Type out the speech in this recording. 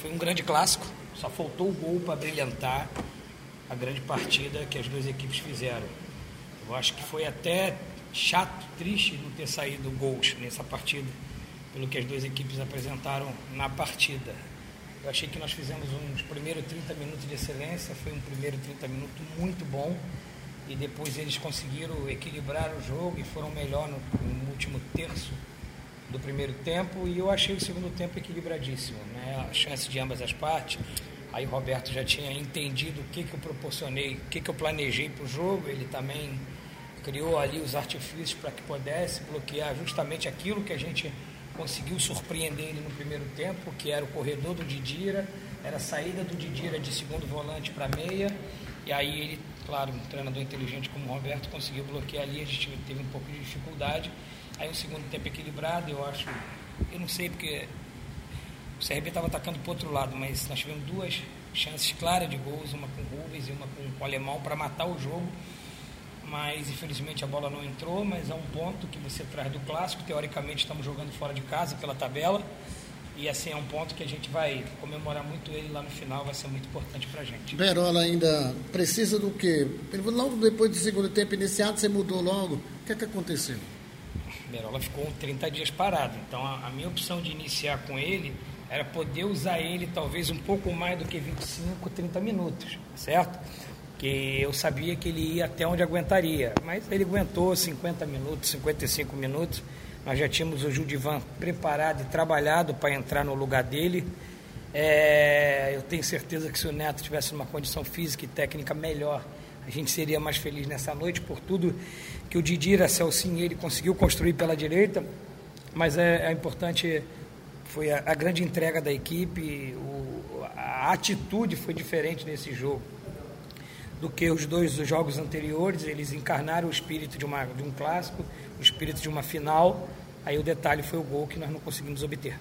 foi um grande clássico, só faltou o gol para brilhantar a grande partida que as duas equipes fizeram. Eu acho que foi até chato, triste não ter saído gols nessa partida, pelo que as duas equipes apresentaram na partida. Eu achei que nós fizemos uns primeiros 30 minutos de excelência, foi um primeiro 30 minutos muito bom e depois eles conseguiram equilibrar o jogo e foram melhor no, no último terço do primeiro tempo e eu achei o segundo tempo equilibradíssimo, né? A chance de ambas as partes. Aí o Roberto já tinha entendido o que, que eu proporcionei, o que, que eu planejei para o jogo, ele também criou ali os artifícios para que pudesse bloquear justamente aquilo que a gente conseguiu surpreender ele no primeiro tempo, que era o corredor do Didira, era a saída do Didira de segundo volante para meia, e aí ele, claro, um treinador inteligente como o Roberto conseguiu bloquear ali, a gente teve um pouco de dificuldade, aí um segundo tempo equilibrado, eu acho, eu não sei porque o CRB estava atacando para o outro lado, mas nós tivemos duas chances claras de gols, uma com o Rubens e uma com o Alemão para matar o jogo, mas infelizmente a bola não entrou, mas é um ponto que você traz do clássico. Teoricamente estamos jogando fora de casa pela tabela. E assim é um ponto que a gente vai comemorar muito ele lá no final, vai ser muito importante pra gente. Berola ainda precisa do quê? Logo depois do segundo tempo iniciado, você mudou logo. O que é que aconteceu? Berola ficou 30 dias parado. Então a, a minha opção de iniciar com ele era poder usar ele talvez um pouco mais do que 25, 30 minutos, certo? que eu sabia que ele ia até onde aguentaria, mas ele aguentou 50 minutos, 55 minutos. Nós já tínhamos o Judivan preparado e trabalhado para entrar no lugar dele. É, eu tenho certeza que se o Neto tivesse uma condição física e técnica melhor, a gente seria mais feliz nessa noite por tudo que o Didira, Celcinho, ele conseguiu construir pela direita. Mas é, é importante, foi a, a, grande entrega da equipe, o, a atitude foi diferente nesse jogo do que os dois jogos anteriores. Eles encarnaram o espírito de, uma, de um clássico, o espírito de uma final. Aí o detalhe foi o gol que nós não conseguimos obter.